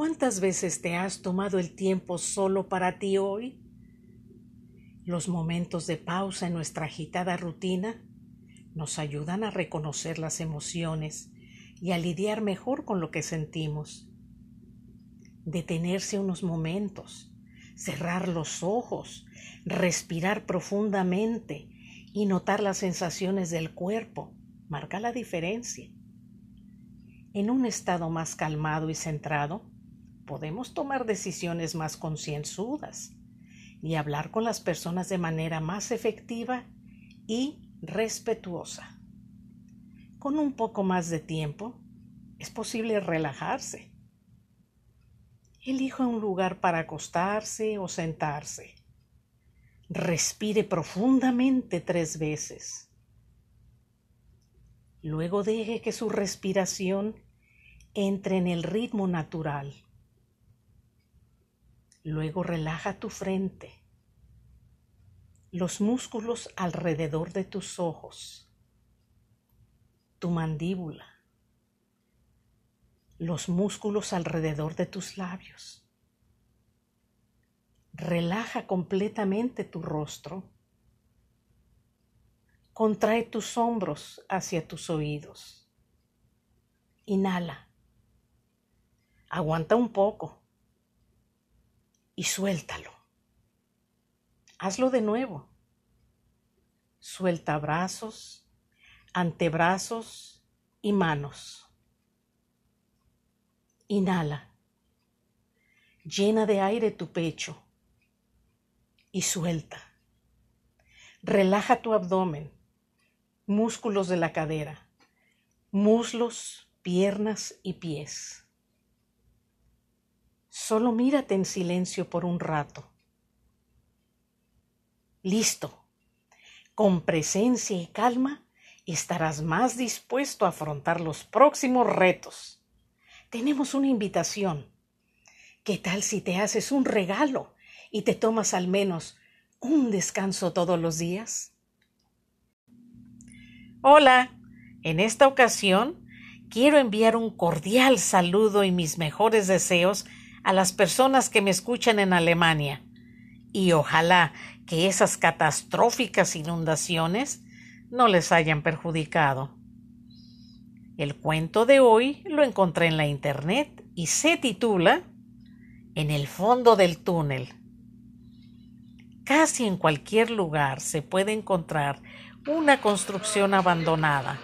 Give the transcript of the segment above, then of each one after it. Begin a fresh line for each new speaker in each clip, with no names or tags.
¿Cuántas veces te has tomado el tiempo solo para ti hoy? Los momentos de pausa en nuestra agitada rutina nos ayudan a reconocer las emociones y a lidiar mejor con lo que sentimos. Detenerse unos momentos, cerrar los ojos, respirar profundamente y notar las sensaciones del cuerpo marca la diferencia. En un estado más calmado y centrado, podemos tomar decisiones más concienzudas y hablar con las personas de manera más efectiva y respetuosa. Con un poco más de tiempo, es posible relajarse. Elija un lugar para acostarse o sentarse. Respire profundamente tres veces. Luego deje que su respiración entre en el ritmo natural. Luego relaja tu frente los músculos alrededor de tus ojos, tu mandíbula, los músculos alrededor de tus labios. Relaja completamente tu rostro. Contrae tus hombros hacia tus oídos. Inhala. Aguanta un poco y suéltalo. Hazlo de nuevo. Suelta brazos, antebrazos y manos. Inhala. Llena de aire tu pecho y suelta. Relaja tu abdomen, músculos de la cadera, muslos, piernas y pies. Solo mírate en silencio por un rato. Listo. Con presencia y calma estarás más dispuesto a afrontar los próximos retos. Tenemos una invitación. ¿Qué tal si te haces un regalo y te tomas al menos un descanso todos los días? Hola, en esta ocasión quiero enviar un cordial saludo y mis mejores deseos a las personas que me escuchan en Alemania y ojalá que esas catastróficas inundaciones no les hayan perjudicado. El cuento de hoy lo encontré en la internet y se titula En el fondo del túnel. Casi en cualquier lugar se puede encontrar una construcción abandonada.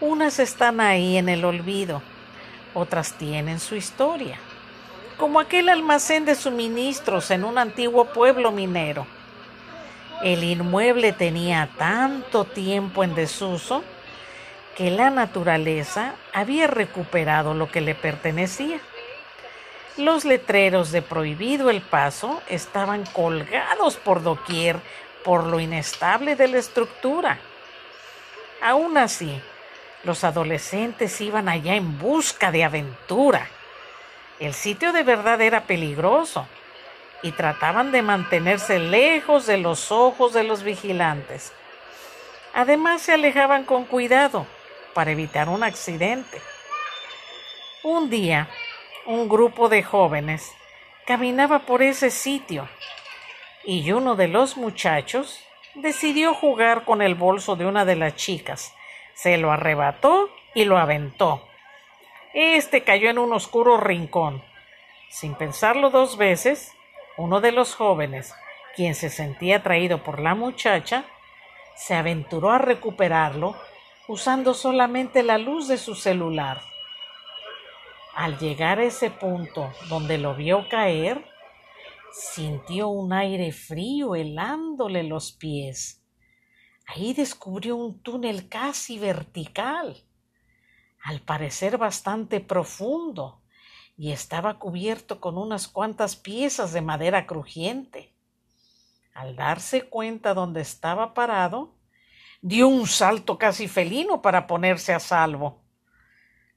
Unas están ahí en el olvido, otras tienen su historia como aquel almacén de suministros en un antiguo pueblo minero. El inmueble tenía tanto tiempo en desuso que la naturaleza había recuperado lo que le pertenecía. Los letreros de prohibido el paso estaban colgados por doquier por lo inestable de la estructura. Aún así, los adolescentes iban allá en busca de aventura el sitio de verdad era peligroso y trataban de mantenerse lejos de los ojos de los vigilantes. Además se alejaban con cuidado para evitar un accidente. Un día, un grupo de jóvenes caminaba por ese sitio y uno de los muchachos decidió jugar con el bolso de una de las chicas. Se lo arrebató y lo aventó. Este cayó en un oscuro rincón. Sin pensarlo dos veces, uno de los jóvenes, quien se sentía atraído por la muchacha, se aventuró a recuperarlo usando solamente la luz de su celular. Al llegar a ese punto donde lo vio caer, sintió un aire frío helándole los pies. Ahí descubrió un túnel casi vertical al parecer bastante profundo, y estaba cubierto con unas cuantas piezas de madera crujiente. Al darse cuenta dónde estaba parado, dio un salto casi felino para ponerse a salvo.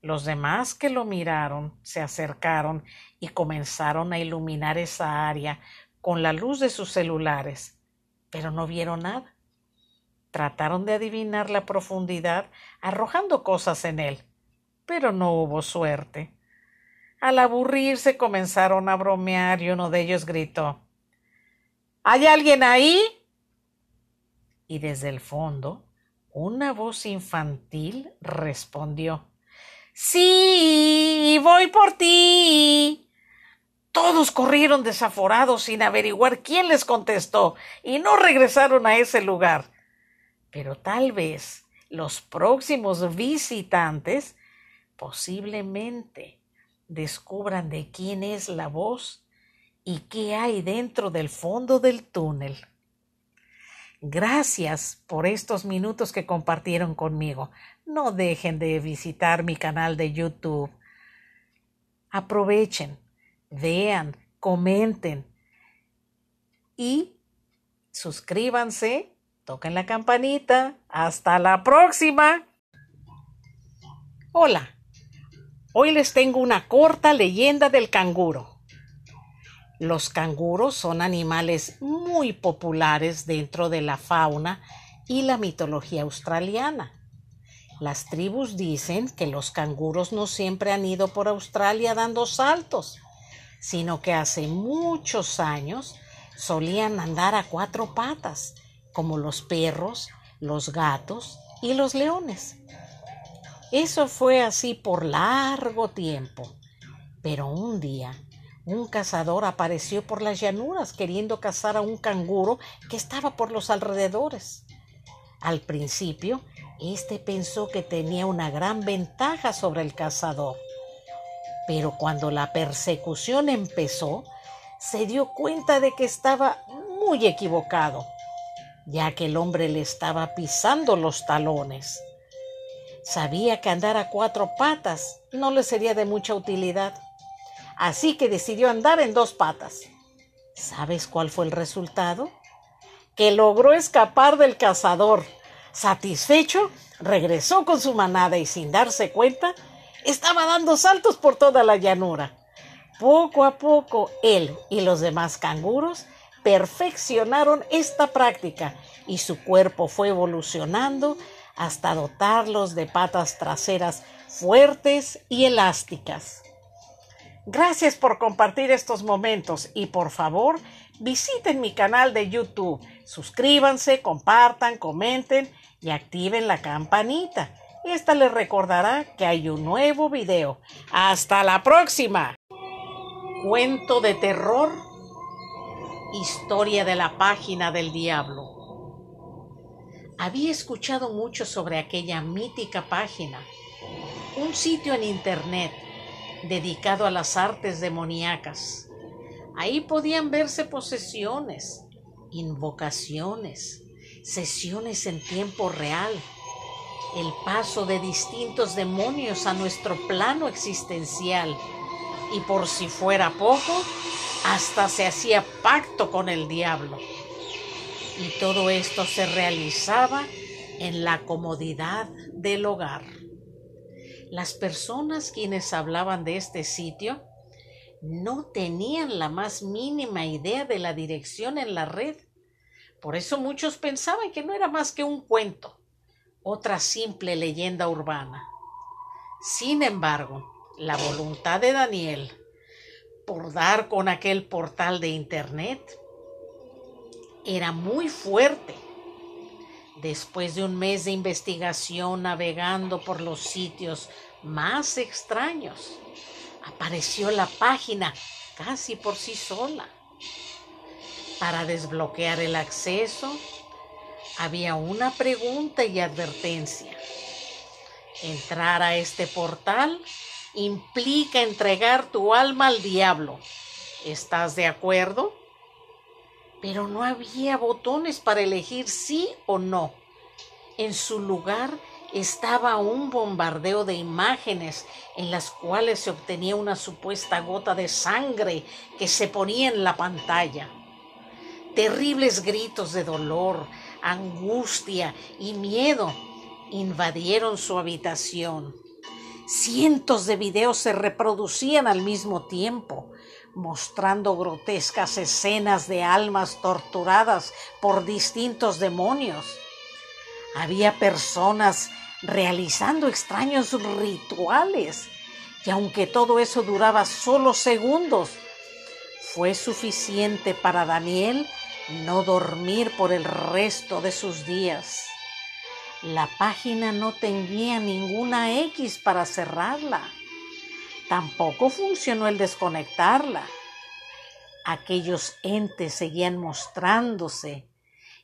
Los demás que lo miraron se acercaron y comenzaron a iluminar esa área con la luz de sus celulares, pero no vieron nada. Trataron de adivinar la profundidad arrojando cosas en él, pero no hubo suerte. Al aburrirse comenzaron a bromear y uno de ellos gritó ¿Hay alguien ahí? Y desde el fondo, una voz infantil respondió Sí, voy por ti. Todos corrieron desaforados sin averiguar quién les contestó y no regresaron a ese lugar. Pero tal vez los próximos visitantes posiblemente descubran de quién es la voz y qué hay dentro del fondo del túnel. Gracias por estos minutos que compartieron conmigo. No dejen de visitar mi canal de YouTube. Aprovechen, vean, comenten y suscríbanse, toquen la campanita. Hasta la próxima. Hola, hoy les tengo una corta leyenda del canguro. Los canguros son animales muy populares dentro de la fauna y la mitología australiana. Las tribus dicen que los canguros no siempre han ido por Australia dando saltos, sino que hace muchos años solían andar a cuatro patas, como los perros, los gatos y los leones. Eso fue así por largo tiempo, pero un día un cazador apareció por las llanuras queriendo cazar a un canguro que estaba por los alrededores. Al principio, éste pensó que tenía una gran ventaja sobre el cazador. Pero cuando la persecución empezó, se dio cuenta de que estaba muy equivocado, ya que el hombre le estaba pisando los talones. Sabía que andar a cuatro patas no le sería de mucha utilidad así que decidió andar en dos patas. ¿Sabes cuál fue el resultado? Que logró escapar del cazador. Satisfecho, regresó con su manada y sin darse cuenta, estaba dando saltos por toda la llanura. Poco a poco, él y los demás canguros perfeccionaron esta práctica y su cuerpo fue evolucionando hasta dotarlos de patas traseras fuertes y elásticas. Gracias por compartir estos momentos y por favor visiten mi canal de YouTube. Suscríbanse, compartan, comenten y activen la campanita. Esta les recordará que hay un nuevo video. Hasta la próxima. Cuento de terror. Historia de la página del diablo. Había escuchado mucho sobre aquella mítica página. Un sitio en internet dedicado a las artes demoníacas. Ahí podían verse posesiones, invocaciones, sesiones en tiempo real, el paso de distintos demonios a nuestro plano existencial y por si fuera poco, hasta se hacía pacto con el diablo. Y todo esto se realizaba en la comodidad del hogar. Las personas quienes hablaban de este sitio no tenían la más mínima idea de la dirección en la red. Por eso muchos pensaban que no era más que un cuento, otra simple leyenda urbana. Sin embargo, la voluntad de Daniel por dar con aquel portal de Internet era muy fuerte Después de un mes de investigación navegando por los sitios más extraños, apareció la página casi por sí sola. Para desbloquear el acceso, había una pregunta y advertencia. Entrar a este portal implica entregar tu alma al diablo. ¿Estás de acuerdo? Pero no había botones para elegir sí o no. En su lugar estaba un bombardeo de imágenes en las cuales se obtenía una supuesta gota de sangre que se ponía en la pantalla. Terribles gritos de dolor, angustia y miedo invadieron su habitación. Cientos de videos se reproducían al mismo tiempo, mostrando grotescas escenas de almas torturadas por distintos demonios. Había personas realizando extraños rituales Y aunque todo eso duraba solo segundos, fue suficiente para Daniel no dormir por el resto de sus días. La página no tenía ninguna X para cerrarla. Tampoco funcionó el desconectarla. Aquellos entes seguían mostrándose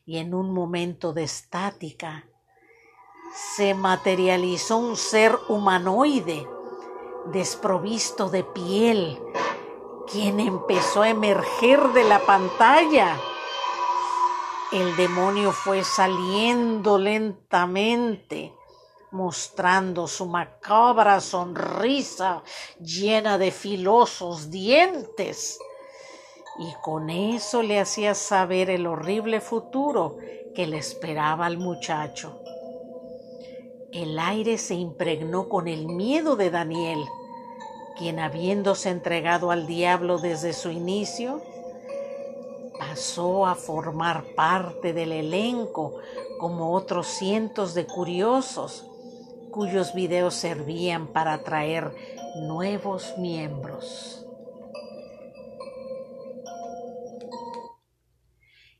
y en un momento de estática se materializó un ser humanoide desprovisto de piel, quien empezó a emerger de la pantalla. El demonio fue saliendo lentamente, mostrando su macabra sonrisa llena de filosos dientes. Y con eso le hacía saber el horrible futuro que le esperaba al muchacho. El aire se impregnó con el miedo de Daniel, quien habiéndose entregado al diablo desde su inicio, pasó a formar parte del elenco como otros cientos de curiosos cuyos videos servían para atraer nuevos miembros.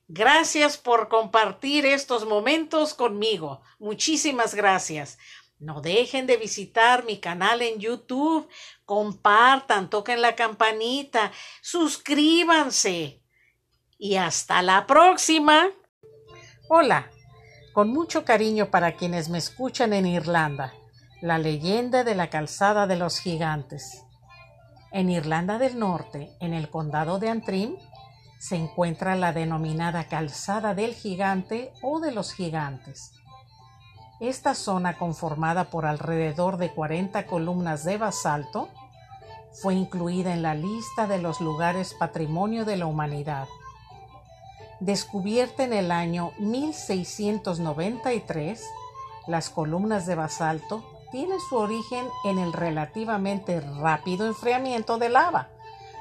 Gracias por compartir estos momentos conmigo. Muchísimas gracias. No dejen de visitar mi canal en YouTube. Compartan, toquen la campanita, suscríbanse. Y hasta la próxima. Hola, con mucho cariño para quienes me escuchan en Irlanda, la leyenda de la calzada de los gigantes. En Irlanda del Norte, en el condado de Antrim, se encuentra la denominada Calzada del Gigante o de los Gigantes. Esta zona, conformada por alrededor de 40 columnas de basalto, fue incluida en la lista de los lugares Patrimonio de la Humanidad. Descubierta en el año 1693, las columnas de basalto tienen su origen en el relativamente rápido enfriamiento de lava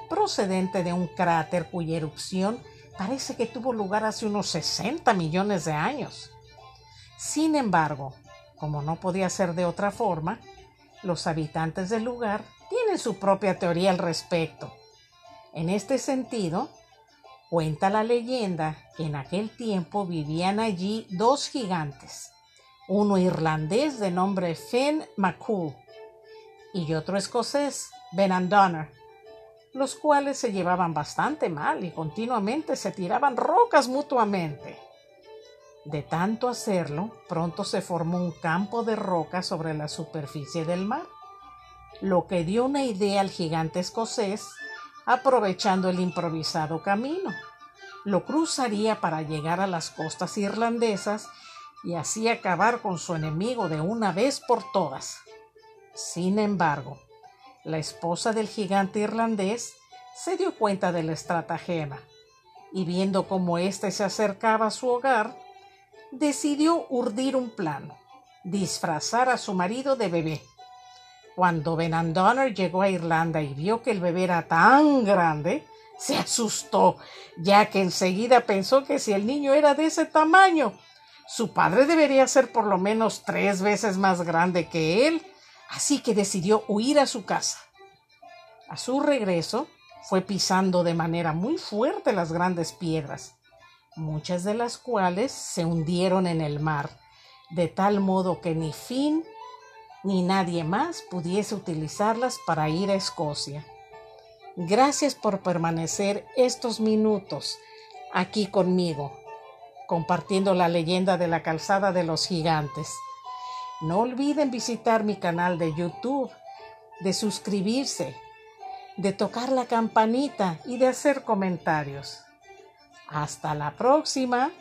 procedente de un cráter cuya erupción parece que tuvo lugar hace unos 60 millones de años. Sin embargo, como no podía ser de otra forma, los habitantes del lugar tienen su propia teoría al respecto. En este sentido, cuenta la leyenda que en aquel tiempo vivían allí dos gigantes, uno irlandés de nombre Finn MacCool y otro escocés, Benandonner los cuales se llevaban bastante mal y continuamente se tiraban rocas mutuamente. De tanto hacerlo, pronto se formó un campo de roca sobre la superficie del mar, lo que dio una idea al gigante escocés, aprovechando el improvisado camino. Lo cruzaría para llegar a las costas irlandesas y así acabar con su enemigo de una vez por todas. Sin embargo, la esposa del gigante irlandés se dio cuenta de la estratagema y viendo cómo éste se acercaba a su hogar, decidió urdir un plan, disfrazar a su marido de bebé. Cuando Benandonner llegó a Irlanda y vio que el bebé era tan grande, se asustó, ya que enseguida pensó que si el niño era de ese tamaño, su padre debería ser por lo menos tres veces más grande que él así que decidió huir a su casa. A su regreso, fue pisando de manera muy fuerte las grandes piedras, muchas de las cuales se hundieron en el mar, de tal modo que ni Finn ni nadie más pudiese utilizarlas para ir a Escocia. Gracias por permanecer estos minutos aquí conmigo, compartiendo la leyenda de la calzada de los gigantes. No olviden visitar mi canal de YouTube, de suscribirse, de tocar la campanita y de hacer comentarios. Hasta la próxima.